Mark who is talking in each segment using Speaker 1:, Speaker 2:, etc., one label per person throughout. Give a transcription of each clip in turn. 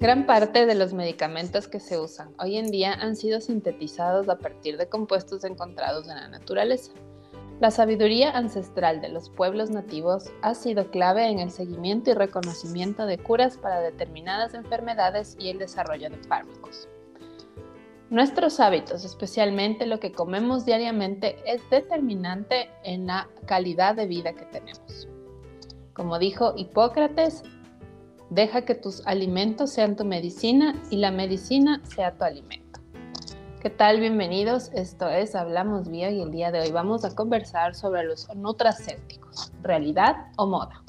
Speaker 1: Gran parte de los medicamentos que se usan hoy en día han sido sintetizados a partir de compuestos encontrados en la naturaleza. La sabiduría ancestral de los pueblos nativos ha sido clave en el seguimiento y reconocimiento de curas para determinadas enfermedades y el desarrollo de fármacos. Nuestros hábitos, especialmente lo que comemos diariamente, es determinante en la calidad de vida que tenemos. Como dijo Hipócrates, Deja que tus alimentos sean tu medicina y la medicina sea tu alimento. ¿Qué tal? Bienvenidos. Esto es Hablamos Bio y el día de hoy vamos a conversar sobre los nutracéuticos, realidad o moda.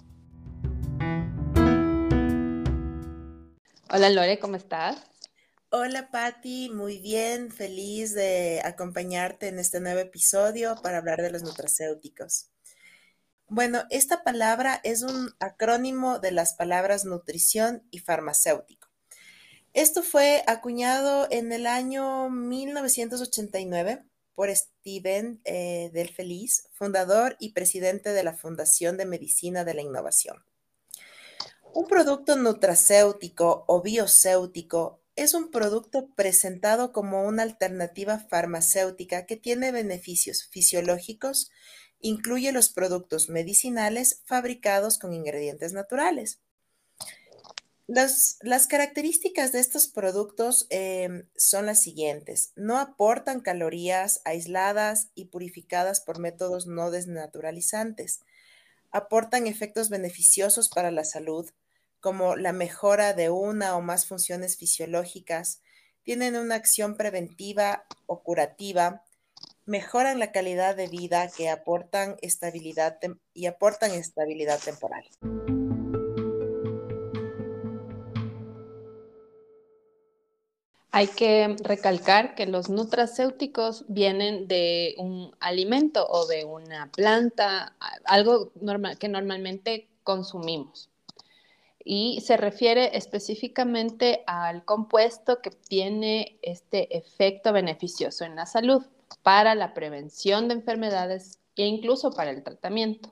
Speaker 1: Hola Lore, ¿cómo estás?
Speaker 2: Hola Patti, muy bien, feliz de acompañarte en este nuevo episodio para hablar de los nutracéuticos. Bueno, esta palabra es un acrónimo de las palabras nutrición y farmacéutico. Esto fue acuñado en el año 1989 por Steven eh, Del Feliz, fundador y presidente de la Fundación de Medicina de la Innovación. Un producto nutracéutico o biocéutico es un producto presentado como una alternativa farmacéutica que tiene beneficios fisiológicos, Incluye los productos medicinales fabricados con ingredientes naturales. Las, características de estos productos em, son las siguientes. No aportan calorías aisladas y purificadas por métodos no desnaturalizantes. Aportan efectos beneficiosos para la salud, como la mejora de una o más funciones fisiológicas. Tienen una acción preventiva o curativa mejoran la calidad de vida que aportan estabilidad y aportan estabilidad temporal.
Speaker 1: Hay que recalcar que los nutracéuticos vienen de un alimento o de una planta, algo normal, que normalmente consumimos. Y se refiere específicamente al compuesto que tiene este efecto beneficioso en la salud para la prevención de enfermedades e incluso para el tratamiento.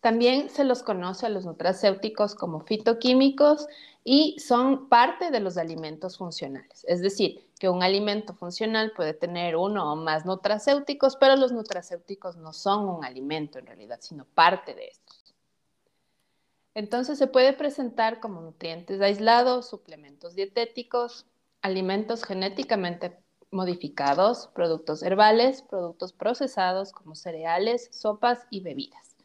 Speaker 1: También se los conoce a los nutracéuticos como fitoquímicos y son parte de los alimentos funcionales. Es decir, que un alimento funcional puede tener uno o más nutracéuticos, pero los nutracéuticos no son un alimento en realidad, sino parte de estos. Entonces se puede presentar como nutrientes aislados, suplementos dietéticos, alimentos genéticamente modificados, productos herbales, productos procesados como cereales, sopas y bebidas.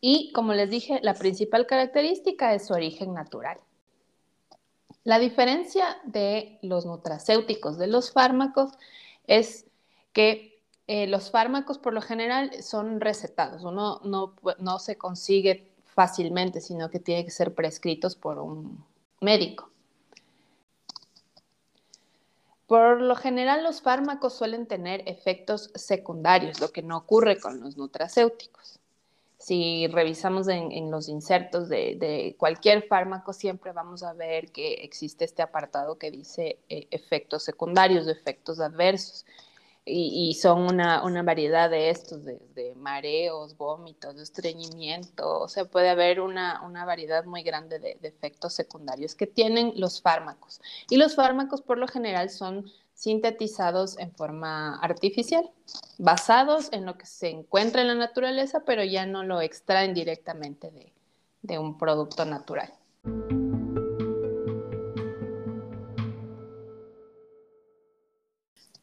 Speaker 1: Y como les dije, la principal característica es su origen natural. La diferencia de los nutracéuticos de los fármacos es que eh, los fármacos por lo general son recetados, uno no, no se consigue fácilmente, sino que tiene que ser prescritos por un médico. Por lo general, los fármacos suelen tener efectos secundarios, lo que no ocurre con los nutracéuticos. Si revisamos en, los insertos de, cualquier fármaco, siempre vamos a ver que existe este apartado que dice eh, efectos secundarios, efectos adversos y, son una, variedad de estos, de, mareos, vómitos, de estreñimiento, o sea, puede haber una, variedad muy grande de, de, efectos secundarios que tienen los fármacos. Y los fármacos por lo general son sintetizados en forma artificial, basados en lo que se encuentra en la naturaleza, pero ya no lo extraen directamente de un producto natural.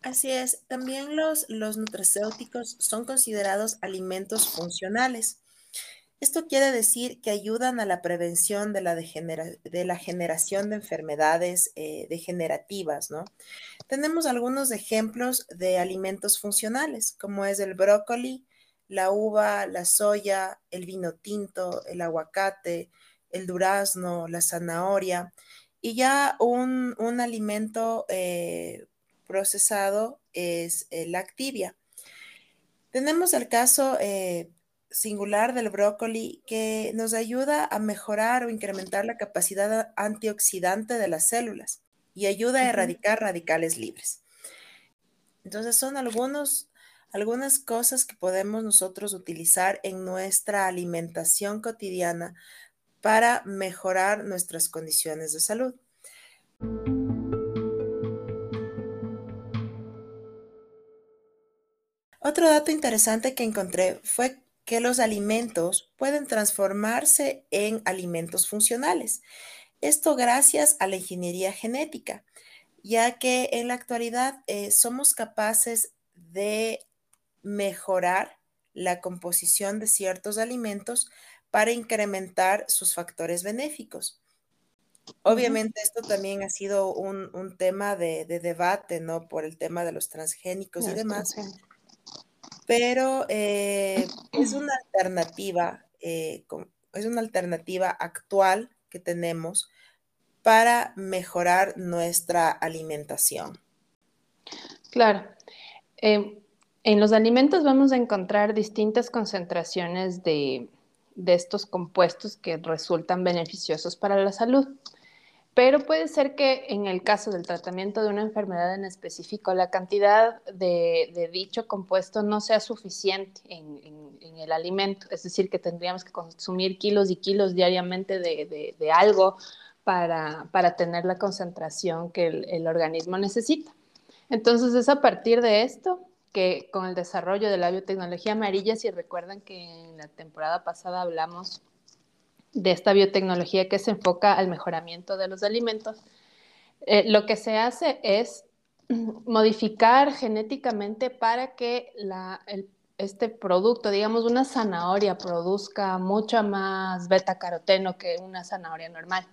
Speaker 2: Así es, también los, los nutracéuticos son considerados alimentos funcionales. Esto quiere decir que ayudan a la prevención de la, de la generación de enfermedades eh, degenerativas, ¿no? Tenemos algunos ejemplos de alimentos funcionales, como es el brócoli, la uva, la soya, el vino tinto, el aguacate, el durazno, la zanahoria, y ya un, alimento eh, procesado es la activia. Tenemos el caso eh, singular del brócoli que nos ayuda a mejorar o incrementar la capacidad antioxidante de las células y ayuda a erradicar radicales libres. Entonces son algunos, algunas cosas que podemos nosotros utilizar en nuestra alimentación cotidiana para mejorar nuestras condiciones de salud. Otro dato interesante que encontré fue que los alimentos pueden transformarse en alimentos funcionales. Esto gracias a la ingeniería genética, ya que en la actualidad eh, somos capaces de mejorar la composición de ciertos alimentos para incrementar sus factores benéficos. Obviamente esto también ha sido un, tema de, debate, ¿no? Por el tema de los transgénicos y demás pero eh, es una alternativa, eh, es una alternativa actual que tenemos para mejorar nuestra alimentación.
Speaker 1: Claro. Em, en los alimentos vamos a encontrar distintas concentraciones de estos compuestos que resultan beneficiosos para la salud. Pero puede ser que en el caso del tratamiento de una enfermedad en específico, la cantidad de, dicho compuesto no sea suficiente en, el alimento. Es decir, que tendríamos que consumir kilos y kilos diariamente de, algo para, tener la concentración que el, organismo necesita. Entonces es a partir de esto que con el desarrollo de la biotecnología amarilla, si recuerdan que en la temporada pasada hablamos de esta biotecnología que se enfoca al mejoramiento de los alimentos, eh, lo que se hace es modificar genéticamente para que este producto, digamos una zanahoria, produzca mucho más beta caroteno que una zanahoria normal.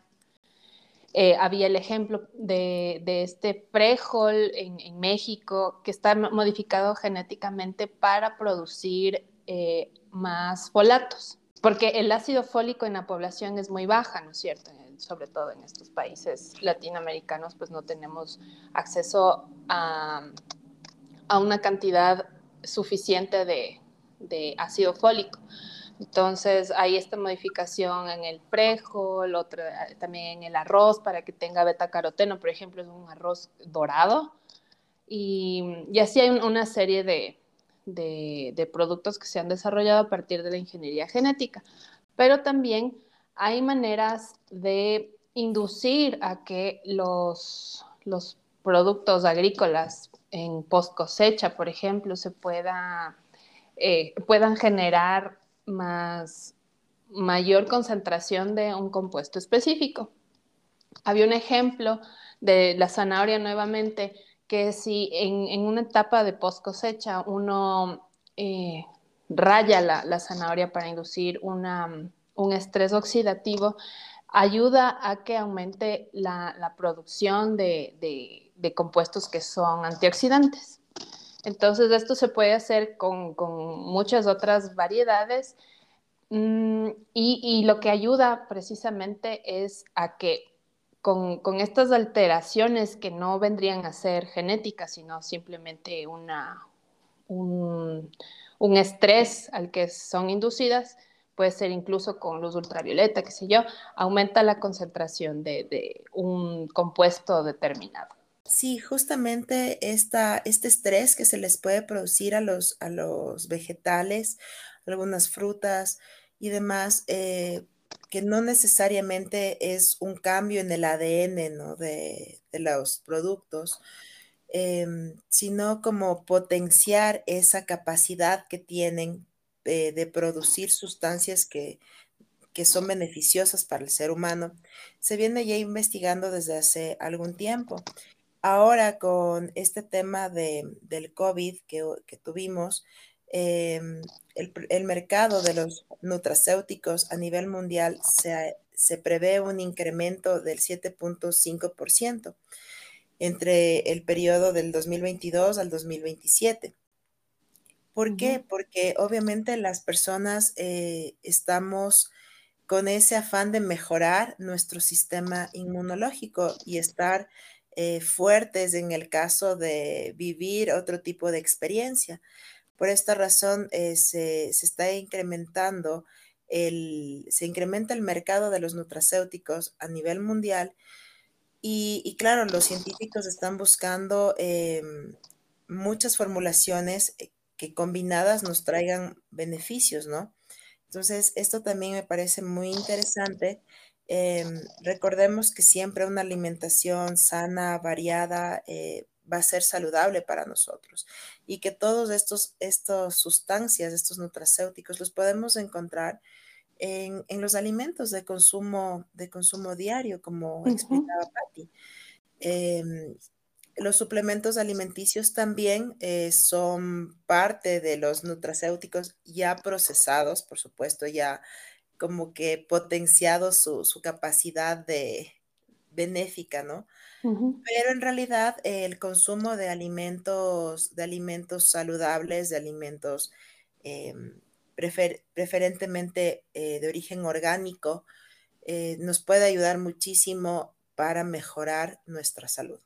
Speaker 1: Eh, había el ejemplo de, este prejol en, México que está modificado genéticamente para producir eh, más folatos porque el ácido fólico en la población es muy baja, ¿no es cierto? Sobre todo en estos países latinoamericanos, pues no tenemos acceso a, una cantidad suficiente de, ácido fólico. Entonces hay esta modificación en el frijol, otra también en el arroz para que tenga beta caroteno, por ejemplo, es un arroz dorado. Y, y así hay una serie de, de, productos que se han desarrollado a partir de la ingeniería genética. Pero también hay maneras de inducir a que los, los productos agrícolas en post cosecha, por ejemplo, se eh, puedan generar más, mayor concentración de un compuesto específico. Había un ejemplo de la zanahoria nuevamente que si en, una etapa de post cosecha uno eh, raya la, zanahoria para inducir un estrés oxidativo, ayuda a que aumente la, producción de, compuestos que son antioxidantes. Entonces, esto se puede hacer con, muchas otras variedades mm, y, lo que ayuda precisamente es a que con, estas alteraciones que no vendrían a ser genéticas, sino simplemente una, un, estrés al que son inducidas, puede ser incluso con luz ultravioleta, qué sé yo, aumenta la concentración de, un compuesto determinado.
Speaker 2: Sí, justamente esta, este estrés que se les puede producir a los, a los vegetales, algunas frutas y demás, eh, que no necesariamente es un cambio en el ADN de, los productos, em, sino como potenciar esa capacidad que tienen de, producir sustancias que, son beneficiosas para el ser humano, se viene ya investigando desde hace algún tiempo. Ahora con este tema del COVID que, que tuvimos, Em, el, mercado de los nutracéuticos a nivel mundial se, se prevé un incremento del 7.5% entre el periodo del 2022 al 2027. ¿Por qué? Porque obviamente las personas eh, estamos con ese afán de mejorar nuestro sistema inmunológico y estar eh, fuertes en el caso de vivir otro tipo de experiencia. Por esta razón eh, se, está incrementando el, se incrementa el mercado de los nutracéuticos a nivel mundial y, claro, los científicos están buscando em, muchas formulaciones eh, que combinadas nos traigan beneficios, ¿no? Entonces, esto también me parece muy interesante Em, recordemos que siempre una alimentación sana, variada, eh, va a ser saludable para nosotros y que todos estos, estas sustancias, estos nutracéuticos, los podemos encontrar en, los alimentos de consumo, de consumo diario, como explicaba Patti. Em, los suplementos alimenticios también eh, son parte de los nutracéuticos ya procesados, por supuesto, ya como que potenciado su, capacidad de benéfica, ¿no? Pero en realidad el consumo de alimentos, de alimentos saludables, de alimentos em, preferentemente eh, de origen orgánico, eh, nos puede ayudar muchísimo para mejorar nuestra salud.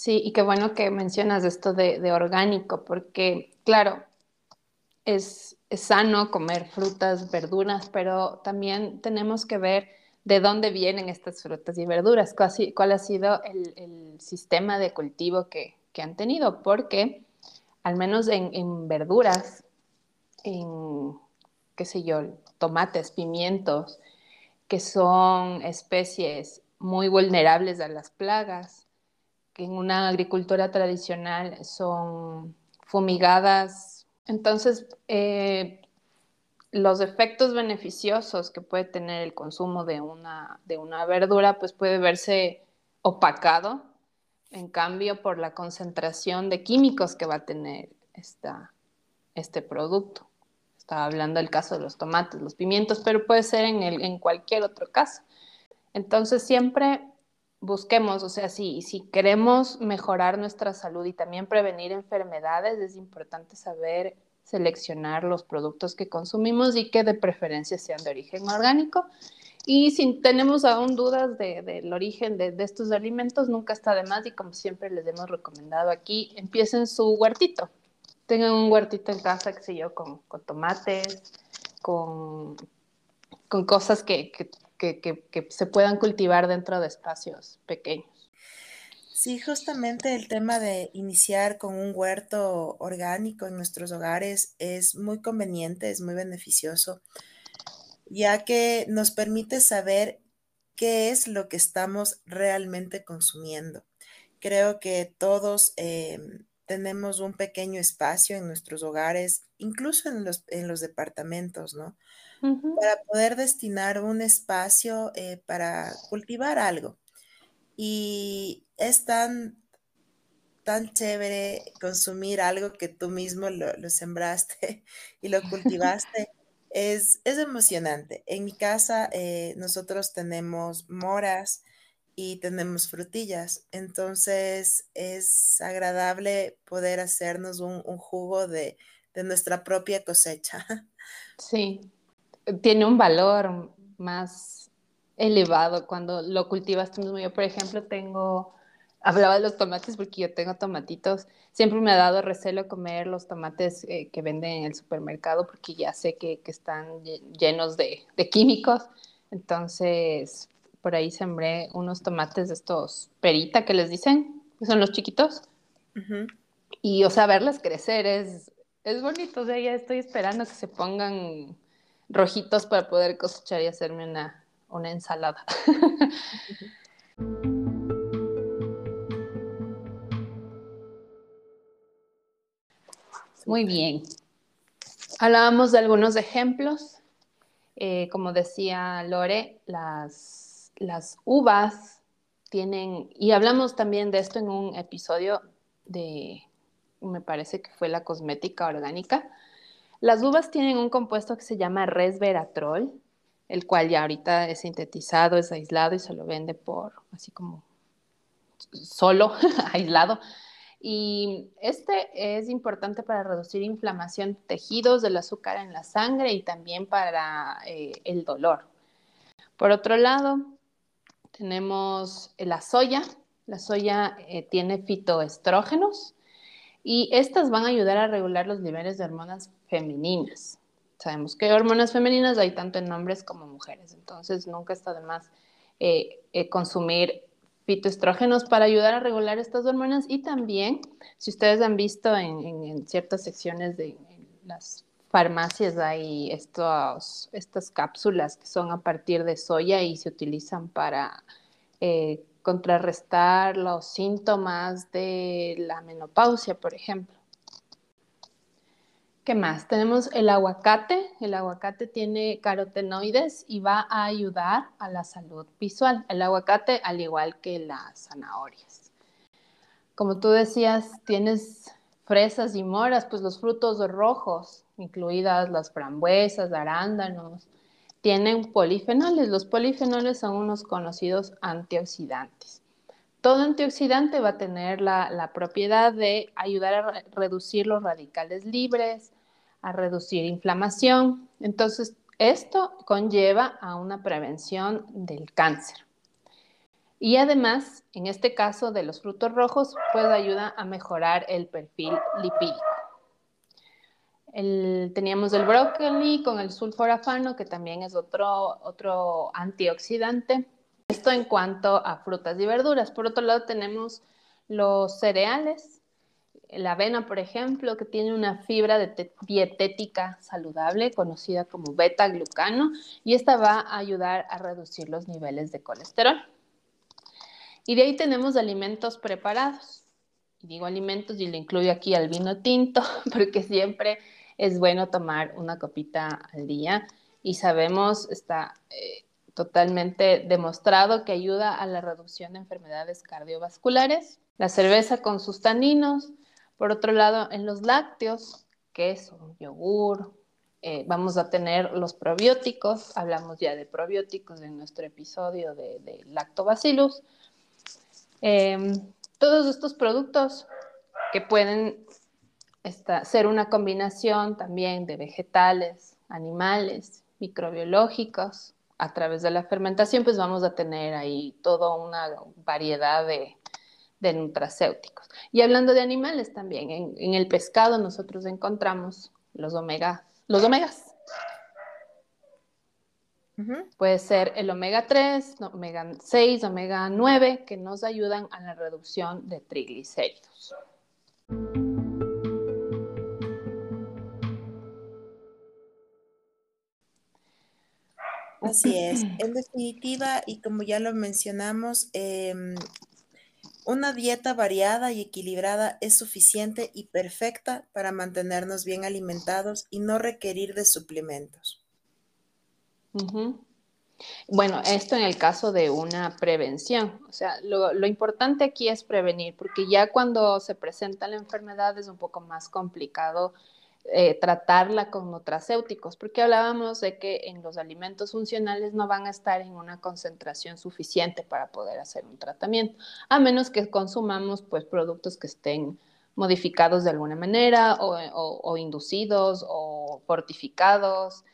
Speaker 1: Sí, y qué bueno que mencionas esto de, orgánico, porque claro, es, sano comer frutas, verduras, pero también tenemos que ver de dónde vienen estas frutas y verduras, cuál, ha sido el, sistema de cultivo que, han tenido, porque al menos en, verduras, en, qué sé yo, tomates, pimientos, que son especies muy vulnerables a las plagas, en una agricultura tradicional son fumigadas. Entonces, eh, los efectos beneficiosos que puede tener el consumo de una, de una verdura, pues puede verse opacado, en cambio, por la concentración de químicos que va a tener esta, este producto. Estaba hablando del caso de los tomates, los pimientos, pero puede ser en, el, en cualquier otro caso. Entonces, siempre busquemos, o sea, si, si queremos mejorar nuestra salud y también prevenir enfermedades, es importante saber seleccionar los productos que consumimos y que de preferencia sean de origen orgánico. Y si tenemos aún dudas del origen de, estos alimentos, nunca está de más y como siempre les hemos recomendado aquí, empiecen su huertito. Tengan un huertito en casa, qué sé yo, con, tomates, con, con cosas que, que que, se puedan cultivar dentro de espacios pequeños.
Speaker 2: Sí, justamente el tema de iniciar con un huerto orgánico en nuestros hogares es muy conveniente, es muy beneficioso, ya que nos permite saber qué es lo que estamos realmente consumiendo. Creo que todos em, tenemos un pequeño espacio en nuestros hogares, incluso en los, en los departamentos, ¿no? para poder destinar un espacio eh, para cultivar algo. Y es tan, tan chévere consumir algo que tú mismo lo, sembraste y lo cultivaste. es, es, emocionante. En mi casa eh, nosotros tenemos moras y tenemos frutillas, entonces es agradable poder hacernos un, un jugo de, de nuestra propia cosecha.
Speaker 1: Sí, tiene un valor más elevado cuando lo cultivas tú mismo. Yo, por ejemplo, tengo, hablaba de los tomates porque yo tengo tomatitos. Siempre me ha dado recelo comer los tomates eh, que venden en el supermercado porque ya sé que, están llenos de, químicos. Entonces, por ahí sembré unos tomates de estos perita que les dicen, que son los chiquitos. Y, o sea, verlas crecer es, es bonito. O sea, ya estoy esperando que se pongan rojitos para poder cosechar y hacerme una, una ensalada. Muy bien. Hablábamos de algunos ejemplos. Eh, como decía Lore, las, las uvas tienen, y hablamos también de esto en un episodio de, me parece que fue la cosmética orgánica, las uvas tienen un compuesto que se llama resveratrol, el cual ya ahorita es sintetizado, es aislado y se lo vende por así como solo, aislado. Y este es importante para reducir inflamación de tejidos, del azúcar en la sangre y también para eh, el dolor. Por otro lado, tenemos la soya. La soya eh, tiene fitoestrógenos y estas van a ayudar a regular los niveles de hormonas femeninas. Sabemos que hormonas femeninas hay tanto en hombres como mujeres, entonces nunca está de más eh, eh, consumir fitoestrógenos para ayudar a regular estas hormonas y también, si ustedes han visto en, ciertas secciones de las farmacias hay estos, estas cápsulas que son a partir de soya y se utilizan para eh, contrarrestar los síntomas de la menopausia, por ejemplo. ¿Qué más? Tenemos el aguacate. El aguacate tiene carotenoides y va a ayudar a la salud visual. El aguacate, al igual que las zanahorias. Como tú decías, tienes fresas y moras, pues los frutos rojos, incluidas las frambuesas, arándanos, tienen polifenoles. Los polifenoles son unos conocidos antioxidantes. Todo antioxidante va a tener la, propiedad de ayudar a reducir los radicales libres, a reducir inflamación. Entonces, esto conlleva a una prevención del cáncer. Y además, en este caso de los frutos rojos, pues ayuda a mejorar el perfil lipídico teníamos el brócoli con el sulforafano, que también es otro, otro antioxidante. Esto en cuanto a frutas y verduras. Por otro lado, tenemos los cereales, la avena, por ejemplo, que tiene una fibra dietética saludable conocida como beta-glucano y esta va a ayudar a reducir los niveles de colesterol. Y de ahí tenemos alimentos preparados. Digo alimentos y le incluyo aquí al vino tinto, porque siempre es bueno tomar una copita al día y sabemos, está eh, totalmente demostrado que ayuda a la reducción de enfermedades cardiovasculares. La cerveza con sus taninos. Por otro lado, en los lácteos, queso, yogur, eh, vamos a tener los probióticos. Hablamos ya de probióticos en nuestro episodio de, lactobacillus. Em, todos estos productos que pueden ser una combinación también de vegetales, animales, microbiológicos. A través de la fermentación, pues vamos a tener ahí toda una variedad de, nutracéuticos. Y hablando de animales también, en, el pescado nosotros encontramos los, omega, los omegas. Puede ser el omega 3, omega 6, omega 9, que nos ayudan a la reducción de triglicéridos.
Speaker 2: Así es. En definitiva, y como ya lo mencionamos, em, una dieta variada y equilibrada es suficiente y perfecta para mantenernos bien alimentados y no requerir de suplementos.
Speaker 1: Bueno, esto en el caso de una prevención, o sea, lo, importante aquí es prevenir, porque ya cuando se presenta la enfermedad es un poco más complicado eh, tratarla con nutracéuticos, porque hablábamos de que en los alimentos funcionales no van a estar en una concentración suficiente para poder hacer un tratamiento, a menos que consumamos pues productos que estén modificados de alguna manera o, inducidos o fortificados.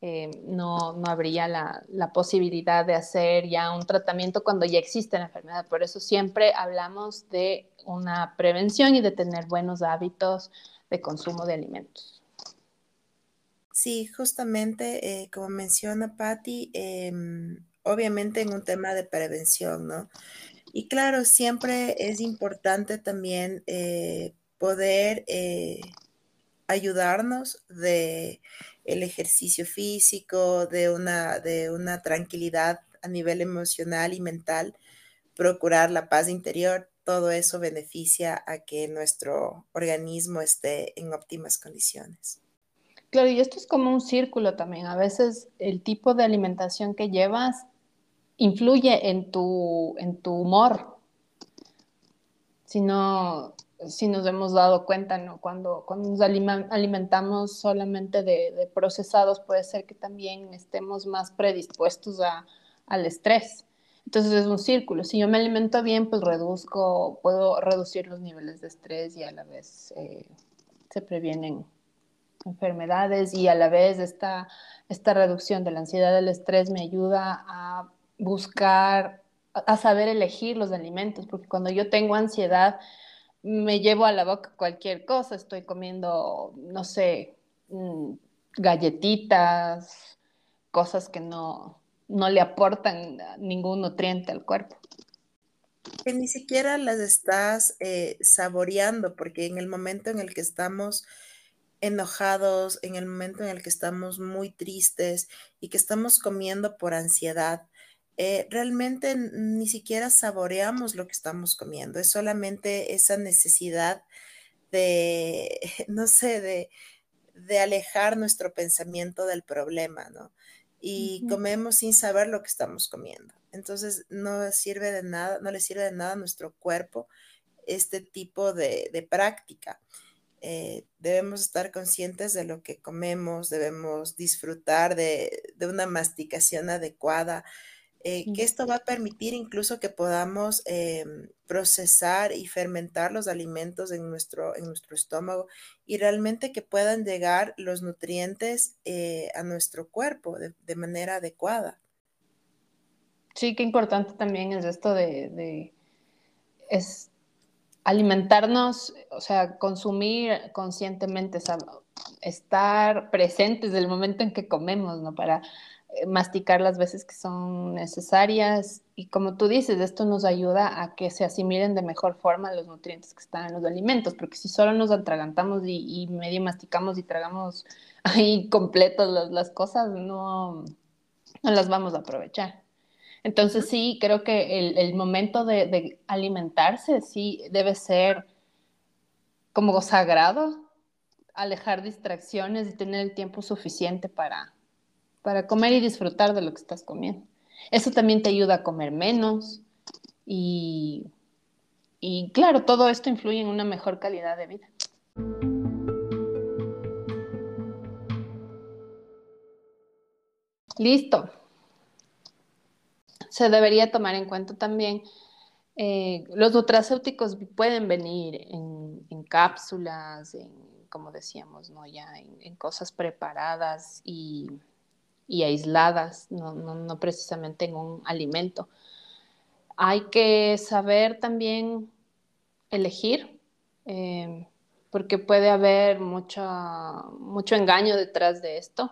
Speaker 1: Eh, no, no, habría la, la, posibilidad de hacer ya un tratamiento cuando ya existe la enfermedad. Por eso siempre hablamos de una prevención y de tener buenos hábitos de consumo de alimentos.
Speaker 2: Sí, justamente eh, como menciona Patti, em, obviamente en un tema de prevención, ¿no? Y claro, siempre es importante también eh, poder ayudarnos de el ejercicio físico, de una, de una tranquilidad a nivel emocional y mental, procurar la paz interior, todo eso beneficia a que nuestro organismo esté en óptimas condiciones.
Speaker 1: Claro, y esto es como un círculo también. A veces el tipo de alimentación que llevas influye en tu, en tu humor. Si no, si nos hemos dado cuenta, ¿no? Cuando, cuando nos alimentamos solamente de, procesados, puede ser que también estemos más predispuestos al estrés. Entonces es un círculo. Si yo me alimento bien, pues reduzco, puedo reducir los niveles de estrés y a la vez eh, se previenen enfermedades y a la vez esta, esta reducción de la ansiedad del estrés me ayuda a buscar, a saber elegir los alimentos, porque cuando yo tengo ansiedad me llevo a la boca cualquier cosa, estoy comiendo, no sé, mm, galletitas, cosas que no, no le aportan ningún nutriente al cuerpo.
Speaker 2: Que ni siquiera las estás eh, saboreando, porque en el momento en el que estamos enojados, en el momento en el que estamos muy tristes y que estamos comiendo por ansiedad, eh, realmente ni siquiera saboreamos lo que estamos comiendo, es solamente esa necesidad de, no sé, de, de alejar nuestro pensamiento del problema, ¿no? Y comemos sin saber lo que estamos comiendo. Entonces no sirve de nada, no le sirve de nada a nuestro cuerpo este tipo de, práctica. Eh, debemos estar conscientes de lo que comemos, debemos disfrutar de, de una masticación adecuada, eh, que esto va a permitir incluso que podamos em, procesar y fermentar los alimentos en nuestro, en nuestro estómago y realmente que puedan llegar los nutrientes eh, a nuestro cuerpo de, manera adecuada.
Speaker 1: Sí, qué importante también es esto de, es alimentarnos, o sea, consumir conscientemente, estar presentes del momento en que comemos, ¿no? Para eh, masticar las veces que son necesarias y como tú dices, esto nos ayuda a que se asimilen de mejor forma los nutrientes que están en los alimentos, porque si solo nos atragantamos y, medio masticamos y tragamos ahí completos las, cosas, no, no las vamos a aprovechar. Entonces sí, creo que el, momento de, de, alimentarse sí debe ser como sagrado, alejar distracciones y tener el tiempo suficiente para, para comer y disfrutar de lo que estás comiendo. Eso también te ayuda a comer menos y, y claro, todo esto influye en una mejor calidad de vida. Listo. Se debería tomar en cuenta también, eh, los nutracéuticos pueden venir en, cápsulas, en, como decíamos, ¿no? ya en cosas preparadas y y aisladas, no, precisamente en un alimento. Hay que saber también elegir, eh, porque puede haber mucho engaño detrás de esto.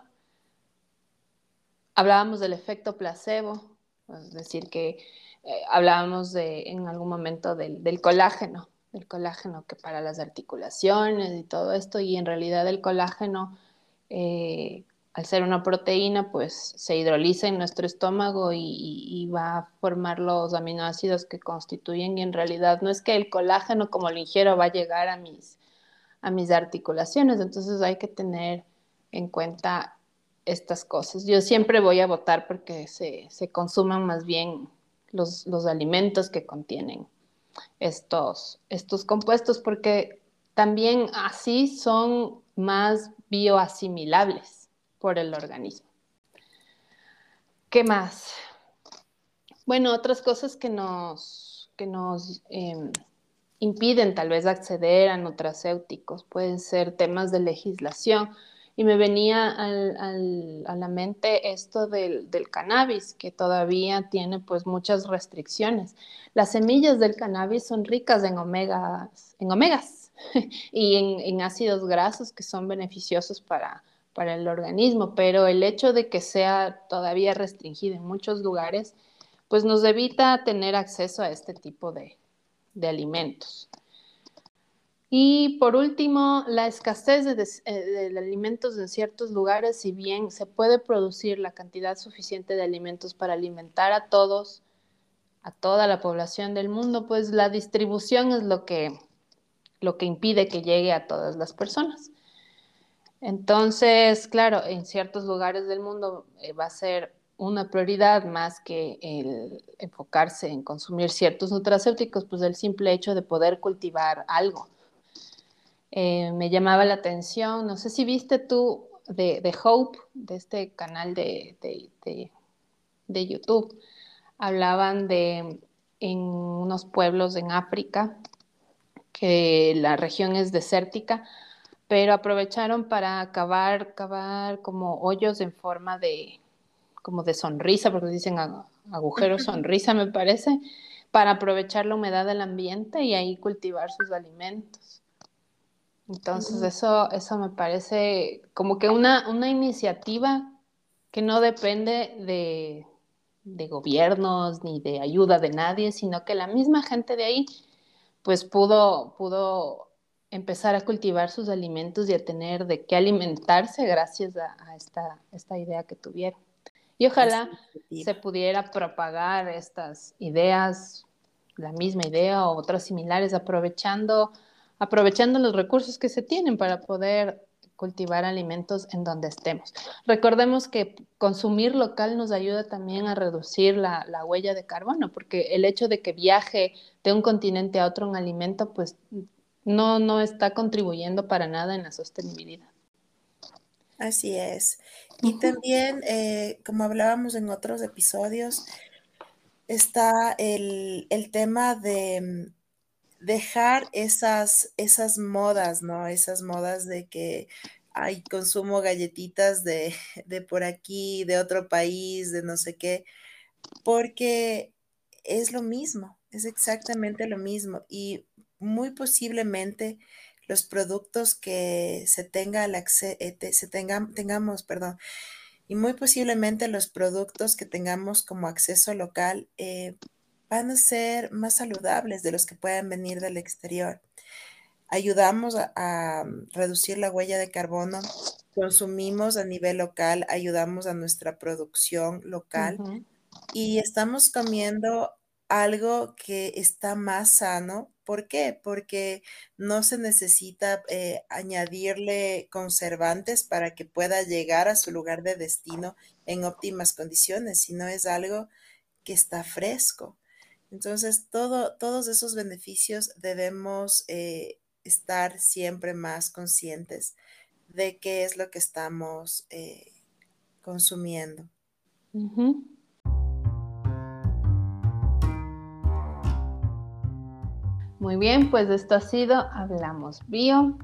Speaker 1: Hablábamos del efecto placebo, es decir, que eh, hablábamos de, en algún momento del, del colágeno, el colágeno que para las articulaciones y todo esto, y en realidad el colágeno eh, al ser una proteína, pues se hidroliza en nuestro estómago y, va a formar los aminoácidos que constituyen y en realidad no es que el colágeno como lo ingiero va a llegar a mis, a mis articulaciones, entonces hay que tener en cuenta estas cosas. Yo siempre voy a votar porque se, consuman más bien los, los, alimentos que contienen estos, estos compuestos porque también así son más bioasimilables por el organismo. ¿Qué más? Bueno, otras cosas que nos, que nos em, impiden tal vez acceder a nutracéuticos pueden ser temas de legislación. Y me venía a la mente esto del, cannabis, que todavía tiene pues muchas restricciones. Las semillas del cannabis son ricas en omegas, en omegas y en ácidos grasos que son beneficiosos para, para el organismo, pero el hecho de que sea todavía restringido en muchos lugares, pues nos evita tener acceso a este tipo de, alimentos. Y por último, la escasez eh, de, alimentos en ciertos lugares, si bien se puede producir la cantidad suficiente de alimentos para alimentar a todos, a toda la población del mundo, pues la distribución es lo que, lo que impide que llegue a todas las personas. Entonces, claro, en ciertos lugares del mundo eh, va a ser una prioridad más que el enfocarse en consumir ciertos nutracéuticos, pues el simple hecho de poder cultivar algo. Eh, me llamaba la atención, no sé si viste tú de, Hope, de este canal de, de, YouTube, hablaban de en unos pueblos en África, que la región es desértica, pero aprovecharon para cavar, cavar como hoyos en forma de, como de sonrisa, porque dicen agujero sonrisa, me parece, para aprovechar la humedad del ambiente y ahí cultivar sus alimentos. Entonces, eso, eso me parece como que una, una iniciativa que no depende de, de gobiernos ni de ayuda de nadie, sino que la misma gente de ahí, pues pudo, pudo empezar a cultivar sus alimentos y a tener de qué alimentarse gracias a, esta, esta, idea que tuvieron. Y ojalá se pudiera propagar estas ideas, la misma idea o otras similares, aprovechando, aprovechando los recursos que se tienen para poder cultivar alimentos en donde estemos. Recordemos que consumir local nos ayuda también a reducir la, la, huella de carbono, porque el hecho de que viaje de un continente a otro un alimento, pues no, no está contribuyendo para nada en la sostenibilidad.
Speaker 2: Así es. Y también, eh, como hablábamos en otros episodios, está el, tema de mm, dejar esas, esas modas, ¿no? Esas modas de que hay consumo galletitas de, de por aquí, de otro país, de no sé qué, porque es lo mismo, es exactamente lo mismo. Y muy posiblemente los productos que se tenga el eh, se tenga, tengamos, perdón, y muy posiblemente los productos que tengamos como acceso local eh, van a ser más saludables de los que puedan venir del exterior. Ayudamos a, reducir la huella de carbono, consumimos a nivel local, ayudamos a nuestra producción local y estamos comiendo algo que está más sano ¿Por qué? Porque no se necesita eh, añadirle conservantes para que pueda llegar a su lugar de destino en óptimas condiciones, sino es algo que está fresco. Entonces, todos esos beneficios debemos eh, estar siempre más conscientes de qué es lo que estamos eh, consumiendo.
Speaker 1: Muy bien, pues esto ha sido Hablamos Bio.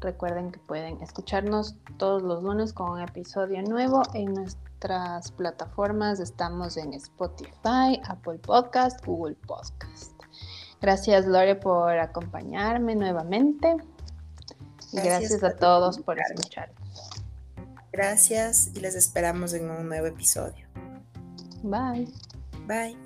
Speaker 1: Recuerden que pueden escucharnos todos los lunes con un episodio nuevo en nuestras plataformas. Estamos en Spotify, Apple Podcast, Google Podcast. Gracias Lore por acompañarme nuevamente. Y gracias, a, todos por escucharnos.
Speaker 2: Gracias y les esperamos en un nuevo episodio.
Speaker 1: Bye.
Speaker 2: Bye.